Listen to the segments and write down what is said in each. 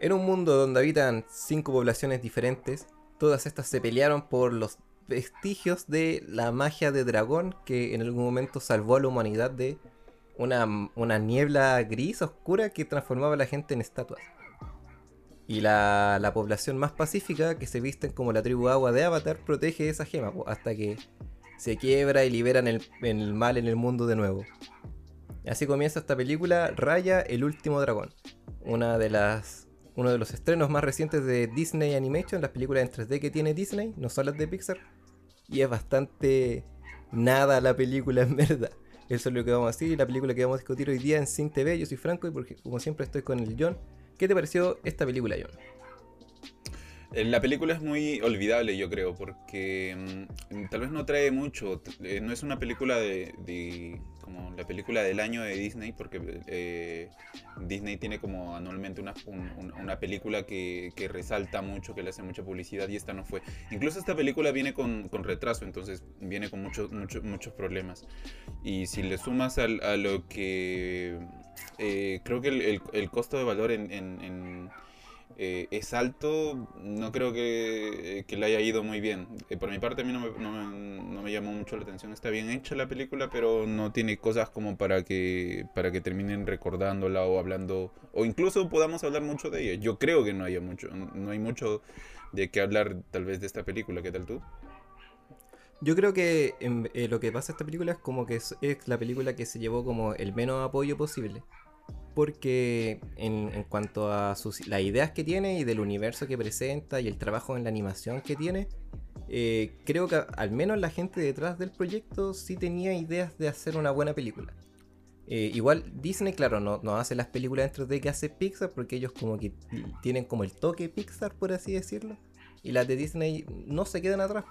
En un mundo donde habitan cinco poblaciones diferentes, todas estas se pelearon por los vestigios de la magia de dragón que en algún momento salvó a la humanidad de una, una niebla gris oscura que transformaba a la gente en estatuas. Y la, la población más pacífica, que se visten como la tribu agua de Avatar, protege esa gema hasta que se quiebra y liberan el, el mal en el mundo de nuevo. Así comienza esta película, Raya el último dragón. Una de las, uno de los estrenos más recientes de Disney Animation, las películas en 3D que tiene Disney, no son las de Pixar. Y es bastante nada la película en verdad. Eso es lo que vamos a decir, la película que vamos a discutir hoy día en Sin TV. Yo soy Franco y porque como siempre estoy con el John. ¿Qué te pareció esta película, John? La película es muy olvidable, yo creo, porque mm, tal vez no trae mucho. eh, no es una película de, como la película del año de Disney, porque eh, Disney tiene como anualmente una, un- un- una película que, que resalta mucho, que le hace mucha publicidad y esta no fue. Incluso esta película viene con, con retraso, entonces viene con muchos muchos muchos problemas. Y si le sumas al- a lo que eh, creo que el, el- costo de valor en eh, es alto, no creo que, que le haya ido muy bien. Eh, por mi parte, a mí no me, no no me llamó mucho la atención. Está bien hecha la película, pero no tiene cosas como para que, para que terminen recordándola o hablando, o incluso podamos hablar mucho de ella. Yo creo que no haya mucho, no hay mucho de qué hablar tal vez de esta película. ¿Qué tal tú? Yo creo que em, eh, lo que pasa a esta película es como que es, es la película que se llevó como el menos apoyo posible. Porque en, cuanto a las ideas que tiene y del universo que presenta y el trabajo en la animación que tiene, eh, creo que al menos la gente detrás del proyecto sí tenía ideas de hacer una buena película. Eh, igual Disney, claro, no, hace las películas dentro de que hace Pixar porque ellos como que tienen como el toque Pixar, por así decirlo. Y las de Disney no se quedan atrás.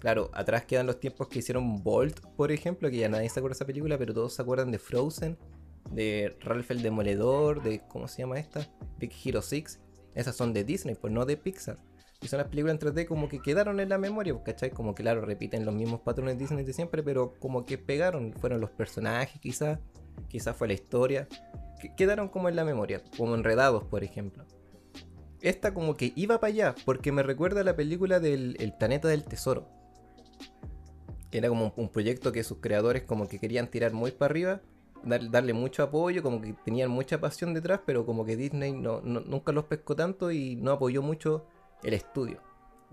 Claro, atrás quedan los tiempos que hicieron Bolt, por ejemplo, que ya nadie se acuerda de esa película, pero todos se acuerdan de Frozen, de Ralph el Demoledor, de ¿cómo se llama esta? Big Hero 6. Esas son de Disney, pues no de Pixar. Y son las películas en 3D como que quedaron en la memoria, pues, ¿cachai? Como que claro, repiten los mismos patrones Disney de siempre, pero como que pegaron, fueron los personajes quizás, quizás fue la historia, que quedaron como en la memoria, como enredados, por ejemplo. Esta como que iba para allá, porque me recuerda a la película del El Planeta del Tesoro. Era como un, un proyecto que sus creadores como que querían tirar muy para arriba, dar- darle mucho apoyo, como que tenían mucha pasión detrás, pero como que Disney no, no- nunca los pescó tanto y no apoyó mucho el estudio.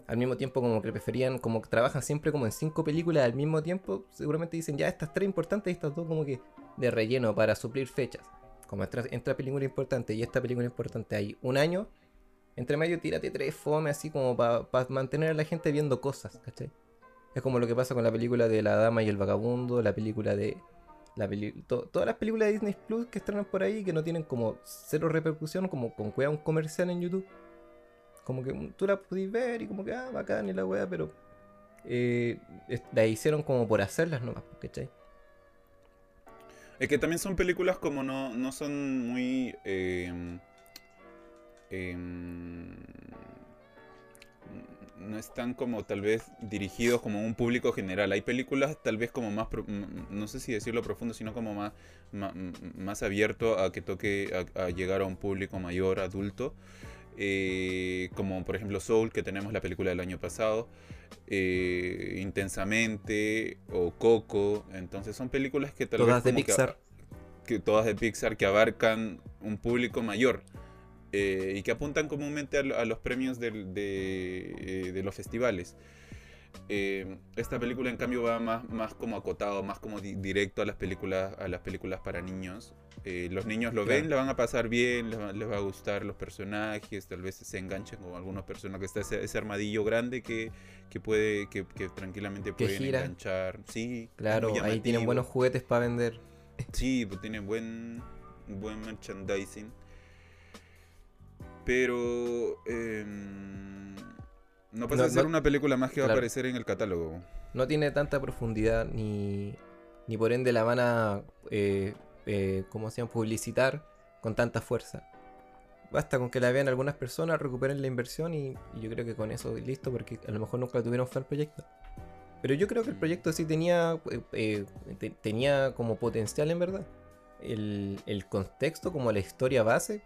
Al mismo tiempo como que preferían, como trabajan siempre como en cinco películas al mismo tiempo, seguramente dicen ya estas tres importantes y estas dos como que de relleno para suplir fechas. Como entra, entra película importante y esta película importante hay un año, entre medio tírate tres fome así como para mantener a la gente viendo cosas, ¿cachai? Es como lo que pasa con la película de La Dama y el Vagabundo, la película de... Todas las películas de Disney Plus que estrenan por ahí que no tienen como cero repercusión, como con cueva un comercial en YouTube. Como que tú la pudiste ver y como que, ah, bacán y la wea, pero... Eh, la hicieron como por hacerlas nomás, ¿cachai? Es que también son películas como no, no son muy... eh, em, no están como tal vez dirigidos como un público general. Hay películas tal vez como más, no sé si decirlo profundo, sino como más, más abierto a que toque a, a llegar a un público mayor, adulto. Eh, como por ejemplo Soul, que tenemos la película del año pasado, eh, Intensamente o Coco. Entonces son películas que tal Todas de vez como que- Pixar. que todas de Pixar que abarcan un público mayor eh, y que apuntan comúnmente a, a los premios del- de, eh, de los festivales. Eh, esta película en cambio va más, más como acotado, más como di- directo a las películas, a las películas para niños. Eh, los niños lo ven, Claro. la van a pasar bien, les va, les va a gustar los personajes, tal vez se enganchen con algunos personajes. Está ese, ese armadillo grande que, que puede, que, que tranquilamente Que pueden gira. enganchar. Sí, Claro, ahí tienen buenos juguetes para vender. Sí, pues tiene buen, buen merchandising. Pero em, no pasa No, a ser no- una película más que va a aparecer en el catálogo. no tiene tanta profundidad ni, ni por ende la van a, eh, eh, ¿cómo se llama? Publicitar con tanta fuerza. Basta con que la vean algunas personas, recuperen la inversión y, y yo creo que con eso listo porque a lo mejor nunca tuvieron fe al proyecto. Pero yo creo que el proyecto sí tenía, eh, eh, te- tenía como potencial en verdad. El, el contexto, como la historia base,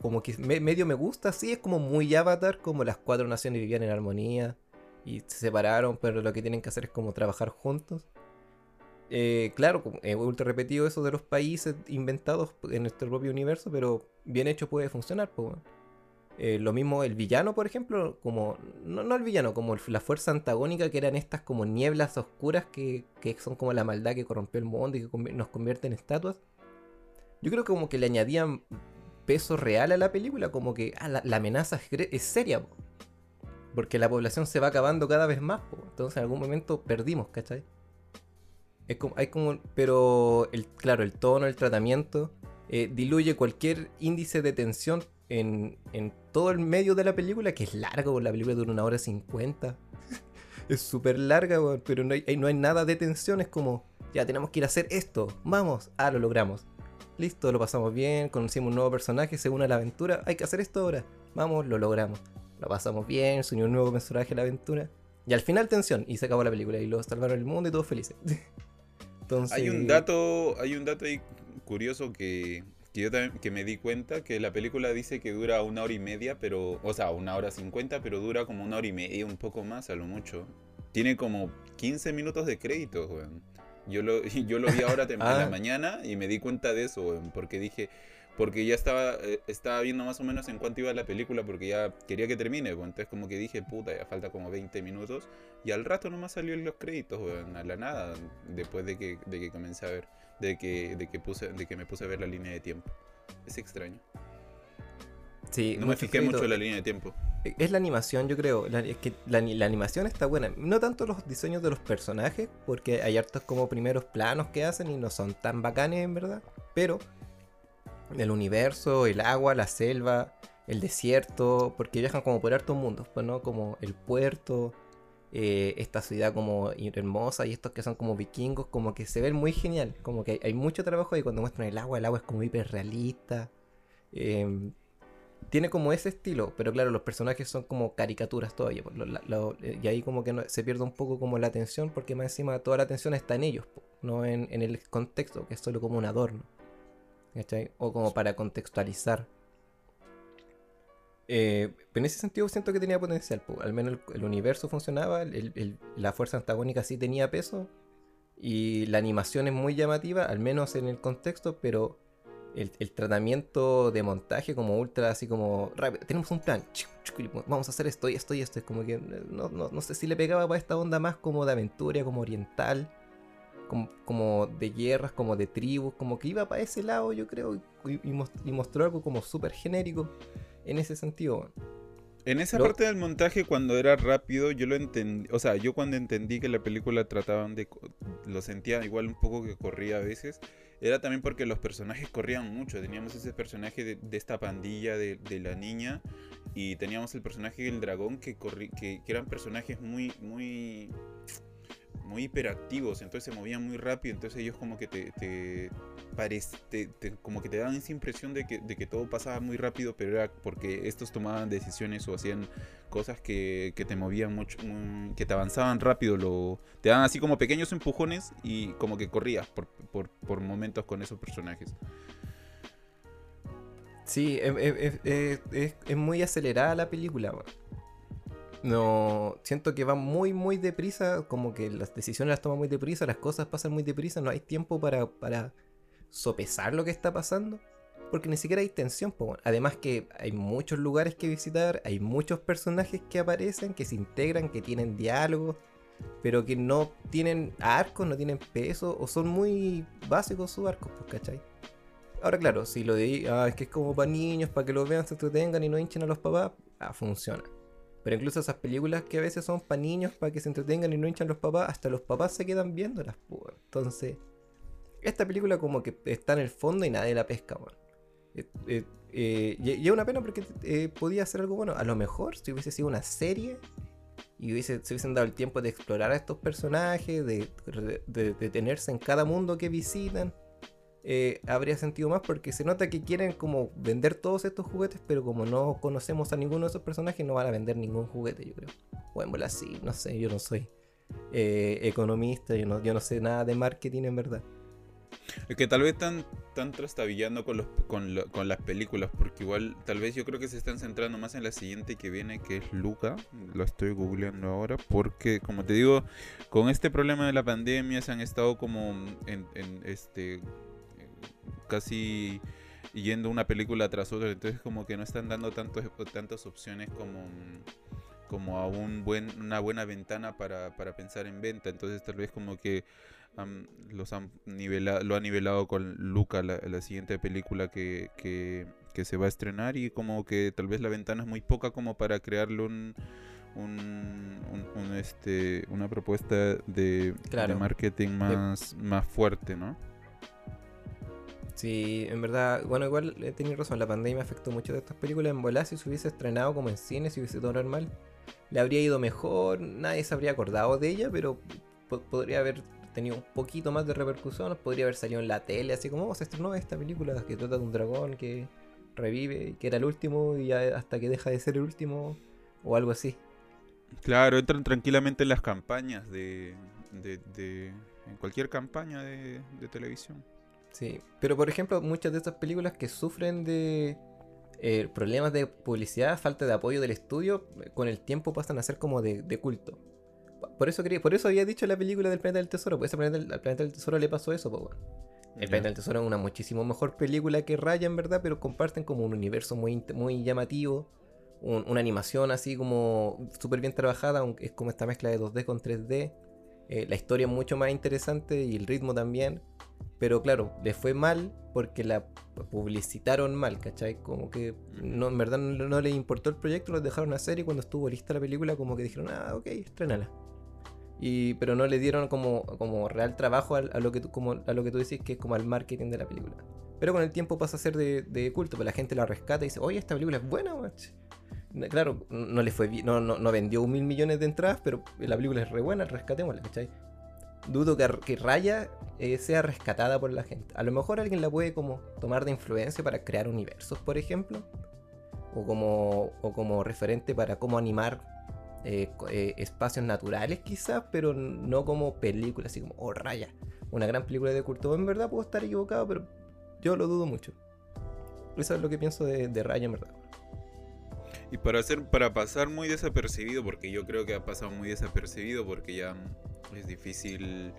como que medio me gusta, sí, es como muy Avatar, como las cuatro naciones vivían en armonía y se separaron, pero lo que tienen que hacer es como trabajar juntos. Eh, claro, he vuelto repetido eso de los países inventados en nuestro propio universo, pero bien hecho puede funcionar. Eh, lo mismo el villano, por ejemplo, como no, no, el villano, como la fuerza antagónica que eran estas como nieblas oscuras que, que son como la maldad que corrompió el mundo y que nos convierte en estatuas. Yo creo que como que le añadían peso real a la película, como que ah, la, amenaza es, seria, porque la población se va acabando cada vez más, entonces en algún momento perdimos, ¿cachai? Es como, hay como, pero el, claro, el tono, el tratamiento eh, diluye cualquier índice de tensión en, en, todo el medio de la película, que es largo, la película dura una hora cincuenta. es súper larga, pero no hay, no hay nada de tensión, es como, ya tenemos que ir a hacer esto, vamos, ah, lo logramos. Listo, lo pasamos bien, conocimos un nuevo personaje, se une la aventura, hay que hacer esto ahora. Vamos, lo logramos. Lo pasamos bien, se unió un nuevo personaje a la aventura. Y al final tensión, y se acabó la película, y lo salvaron el mundo y todos felices. Entonces... Hay un dato, hay un dato ahí curioso que, que yo también que me di cuenta, que la película dice que dura una hora y media, pero, o sea, una hora cincuenta, pero dura como una hora y media, un poco más a lo mucho. Tiene como 15 minutos de crédito, weón. Yo lo, yo lo vi ahora en la ah. mañana y me di cuenta de eso, porque dije, porque ya estaba, eh, estaba viendo más o menos en cuánto iba la película, porque ya quería que termine, entonces como que dije, puta, ya falta como 20 minutos, y al rato nomás salió en los créditos, a la nada, después de que, de que comencé a ver, de que, de que puse, de que me puse a ver la línea de tiempo. Es extraño. Sí, no me fijé mucho en la línea de tiempo. Es la animación, yo creo. es que la, animación está buena. No tanto los diseños de los personajes, porque hay hartos como primeros planos que hacen y no son tan bacanes en verdad. Pero el universo, el agua, la selva, el desierto, porque viajan como por hartos mundos, pues, ¿no? Como el puerto, eh, esta ciudad como hermosa y estos que son como vikingos, como que se ven muy genial. Como que hay, mucho trabajo y cuando muestran el agua, el agua es como hiper realista. Eh, tiene como ese estilo, pero claro, los personajes son como caricaturas todavía. Eh, y ahí como que se pierde un poco como la atención, porque más encima toda la atención está en ellos, no en, el contexto, que es solo como un adorno. O como para contextualizar. Eh, pero en ese sentido siento que tenía potencial. Al menos el, universo funcionaba, la fuerza antagónica sí tenía peso. Y la animación es muy llamativa, al menos en el contexto, pero el, tratamiento de montaje como ultra, así como rápido. Tenemos un plan, vamos a hacer esto y esto y esto. Es como que eh, no, sé si le pegaba para esta onda más como de aventura, como oriental, como, de guerras, como de tribus, como que iba para ese lado, yo creo, y, mostró algo como súper genérico en ese sentido. En esa parte del montaje, cuando era rápido, yo lo entendí. O sea, yo cuando entendí que la película trataban de. Lo sentía igual un poco que corría a veces era también porque los personajes corrían mucho. Teníamos ese personaje de, esta pandilla de, la niña y teníamos el personaje del dragón que, que, eran personajes muy, muy, muy hiperactivos. Entonces se movían muy rápido. Entonces ellos como que te, te, como que te daban esa impresión de que, de que todo pasaba muy rápido, pero era porque estos tomaban decisiones o hacían cosas que, te movían mucho, que te avanzaban rápido, lo, te daban así como pequeños empujones y como que corrías por, momentos con esos personajes. Sí, es, muy acelerada la película. No, siento que va muy, muy deprisa, como que las decisiones las toma muy deprisa, las cosas pasan muy deprisa, no hay tiempo para, para sopesar lo que está pasando porque ni siquiera hay tensión. Además que hay muchos lugares que visitar, hay muchos personajes que aparecen, que se integran, que tienen diálogos, pero que no tienen arcos, no tienen peso, o son muy básicos sus arcos, pues, ¿cachai? Ahora claro, si lo de ah, es que es como para niños, para que lo vean, se entretengan y no hinchen a los papás, ah, funciona. Pero incluso esas películas que a veces son para niños, para que se entretengan y no hinchan a los papás, hasta los papás se quedan viéndolas, pues. Entonces, esta película como que está en el fondo y nadie la pesca, man. Eh, eh, eh, y es una pena porque podía hacer algo bueno. A lo mejor si hubiese sido una serie y hubiese, se hubiesen dado el tiempo de explorar a estos personajes, de, detenerse en cada mundo que visitan, habría sentido más porque se nota que quieren como vender todos estos juguetes, pero como no conocemos a ninguno de esos personajes, no van a vender ningún juguete, yo creo. Bueno, así, no sé, yo no soy economista, yo no, yo no sé nada de marketing en verdad. Que tal vez están, están trastabillando con, los, con, con, las películas, porque igual tal vez yo creo que se están centrando más en la siguiente que viene, que es Luca. Lo estoy googleando ahora, porque como te digo, con este problema de la pandemia se han estado como en, en este casi yendo una película tras otra, entonces como que no están dando tantos, tantas opciones como como a un buen, una buena ventana para, para pensar en venta. Entonces tal vez como que los han nivelado, lo ha nivelado con Luca, la, la siguiente película que, que, que, se va a estrenar y como que tal vez la ventana es muy poca como para crearle un, un, un, este, una propuesta de, de marketing más, más fuerte, ¿no? Sí, en verdad, bueno, igual he tenido razón, la pandemia afectó mucho de estas películas. En volar si se hubiese estrenado como en cine, si hubiese todo normal, le habría ido mejor, nadie se habría acordado de ella, pero podría haber tenido un poquito más de repercusión, podría haber salido en la tele, así como oh, se estrenó esta película que trata de un dragón que revive, que era el último y hasta que deja de ser el último, o algo así. Claro, entran tranquilamente en las campañas de, de, en cualquier campaña de, de televisión. Sí, pero por ejemplo, muchas de estas películas que sufren de eh, problemas de publicidad, falta de apoyo del estudio, con el tiempo pasan a ser como de, culto. Por eso, por eso había dicho la película del Planeta del Tesoro, pues ese planeta, al Planeta del Tesoro le pasó eso, pues El Planeta del Tesoro es una muchísimo mejor película que Raya, en verdad, pero comparten como un universo muy, muy llamativo, una animación así como súper bien trabajada, aunque es como esta mezcla de 2D con 3D. Eh, la historia es mucho más interesante y el ritmo también. Pero claro, le fue mal porque la publicitaron mal, ¿cachai? Como que no, en verdad no, les importó el proyecto, los dejaron hacer y cuando estuvo lista la película como que dijeron, ah, ok, estrenala. Y, pero no le dieron como, como real trabajo a, lo que tú, como, a lo que tú decís que es como al marketing de la película. Pero con el tiempo pasa a ser de, culto, pues la gente la rescata y dice, oye, esta película es buena, mach. Claro, no le fue no, no, no vendió mil millones de entradas, pero la película es re buena, rescatémosla, ¿cachai? dudo que, Raya eh, sea rescatada por la gente. A lo mejor alguien la puede como tomar de influencia para crear universos, por ejemplo. O como, o como referente para cómo animar eh, eh, espacios naturales quizás, pero no como película, así como, oh, Raya. Una gran película de culto. En verdad puedo estar equivocado, pero yo lo dudo mucho. Eso es lo que pienso de, Raya, en verdad. Y para hacer, para pasar muy desapercibido, porque yo creo que ha pasado muy desapercibido, porque ya es difícil.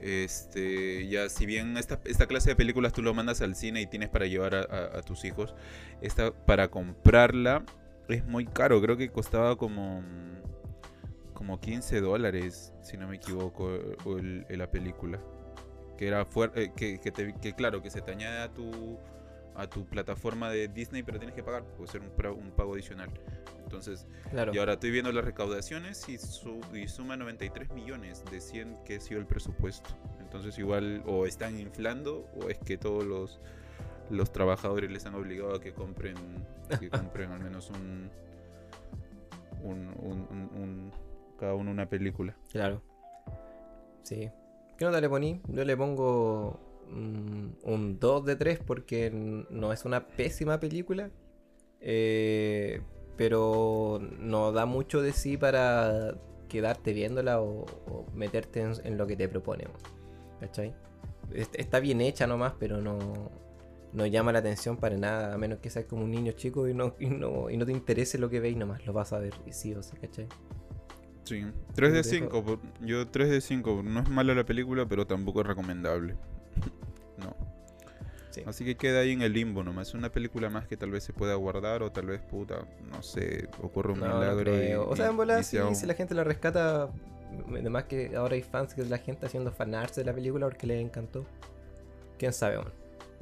Este, ya si bien esta, esta clase de películas tú lo mandas al cine y tienes para llevar a, tus hijos, esta para comprarla es muy caro, creo que costaba como como 15 dólares, si no me equivoco, la película. Que era fuerte, eh, que, que, claro, que se te añade a tu a tu plataforma de Disney, pero tienes que pagar, puede ser un, un pago adicional. Entonces, y ahora estoy viendo las recaudaciones y, suma 93 millones de 100 que ha sido el presupuesto. Entonces, igual o están inflando o es que todos los, los trabajadores les han obligado a que compren, que compren al menos un, un, cada uno una película. Claro. Sí. ¿Qué nota le poní? Yo le pongo un 2 de 3 porque no es una pésima película. Eh, pero no da mucho de sí para quedarte viéndola o, meterte en, lo que te proponemos. ¿Cachai? Está bien hecha nomás, pero no, no llama la atención para nada, a menos que seas como un niño chico y no, y no, y no te interese lo que veis nomás, lo vas a ver, y sí o sí, ¿cachai? Sí, 3 de 5, yo 3 de 5, no es mala la película, pero tampoco es recomendable. no. Así que queda ahí en el limbo nomás. Es una película más que tal vez se pueda guardar o tal vez, puta, no sé, ocurre un milagro. o sea, en bola, si, la gente la rescata, además que ahora hay fans que la gente haciendo fanarse de la película porque les encantó. Quién sabe,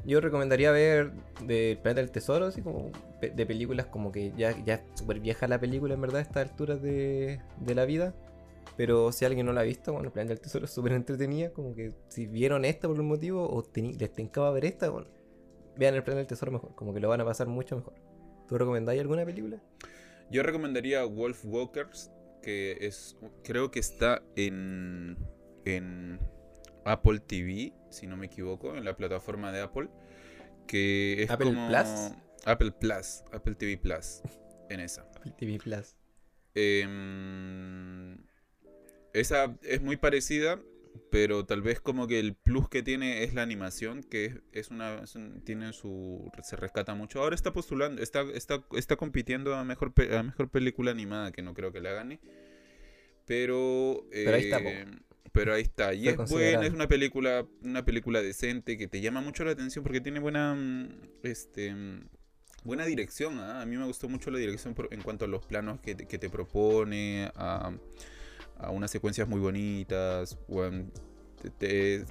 Yo recomendaría ver de Planeta del Tesoro, así como de películas como que ya, ya es súper vieja la película en verdad a estas alturas de, de la vida. Pero si alguien no la ha visto, bueno, Planeta del Tesoro es súper entretenida. Como que si vieron esta por un motivo o les tencaba ver esta, bueno, vean el Planeta del Tesoro mejor. Como que lo van a pasar mucho mejor. ¿Tú recomendáis alguna película? Yo recomendaría Wolf Walkers, que es creo que está en, en Apple TV, si no me equivoco, en la plataforma de Apple. Que es Apple Plus. Apple Plus, Apple TV Plus, en esa. Apple TV Plus. Eh, esa es muy parecida, pero tal vez como que el plus que tiene es la animación, que es, una, tiene su, se rescata mucho. Ahora está postulando, está, está, está compitiendo a mejor, a mejor película animada, que no creo que la gane. Pero, pero ahí está. Pero ahí está. Y es buena, es una película, una película decente que te llama mucho la atención porque tiene buena, mm, este, mm, buena dirección. ¿ah? A mí me gustó mucho la dirección en cuanto a los planos que te, que te propone, a a unas secuencias muy bonitas.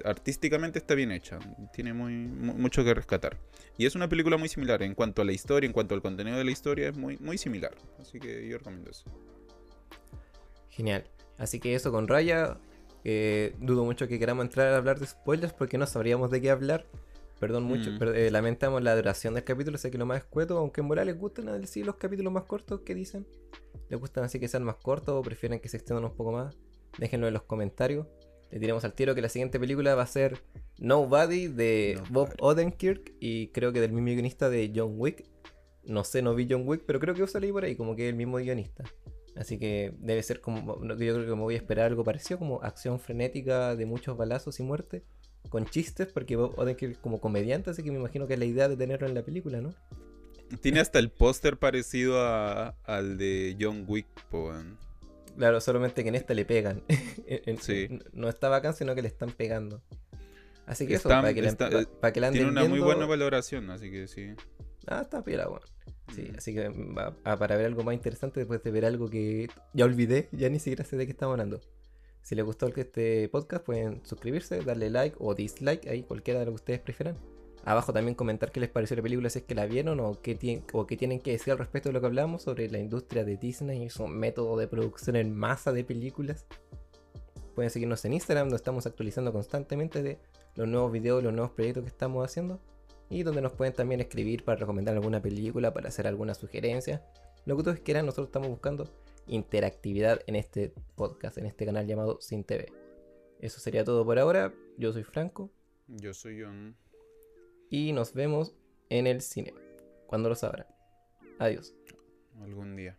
artísticamente está bien hecha, tiene muy, mucho que rescatar. Y es una película muy similar en cuanto a la historia, en cuanto al contenido de la historia, es muy, muy similar. Así que yo recomiendo eso. Genial. Así que eso con Raya. Dudo mucho que queramos entrar a hablar de spoilers porque no sabríamos de qué hablar. Perdón mucho, mm. pero, eh, lamentamos la duración del capítulo, sé que lo más escueto, aunque en moral les gustan decir los capítulos más cortos que dicen. ¿Les gustan así que sean más cortos o prefieren que se extiendan un poco más? Déjenlo en los comentarios. Le tiramos al tiro que la siguiente película va a ser Nobody de Bob Odenkirk y creo que del mismo guionista de John Wick. No sé, no vi John Wick, pero creo que va a por ahí, como que es el mismo guionista. Así que debe ser como. Yo creo que me voy a esperar algo parecido, como acción frenética de muchos balazos y muerte con chistes, porque Odenkirk como comediante, así que me imagino que es la idea de tenerlo en la película, ¿no? Tiene hasta el póster parecido a, al de John Wick, Claro, solamente que en esta le pegan. sí. No está bacán, sino que le están pegando. Así que eso, para que, la, para que la Tiene una muy buena valoración, así que sí. Ah, está pila, bueno. Sí, mm. así que para ver algo más interesante después de ver algo que ya olvidé, ya ni siquiera sé de qué estamos hablando. Si les gustó este podcast, pueden suscribirse, darle like o dislike, ahí cualquiera de lo que ustedes prefieran. Abajo también comentar qué les pareció la película, si es que la vieron o qué, tienen, o qué tienen que decir al respecto de lo que hablamos sobre la industria de Disney y su método de producción en masa de películas. Pueden seguirnos en Instagram, donde estamos actualizando constantemente de los nuevos videos, los nuevos proyectos que estamos haciendo. Y donde nos pueden también escribir para recomendar alguna película, para hacer alguna sugerencia. Lo que ustedes quieran, nosotros estamos buscando interactividad en este podcast, en este canal llamado Sin TV. Eso sería todo por ahora. Yo soy Franco. Yo soy John. Y nos vemos en el cine. Cuando lo sabrán. Adiós. Algún día.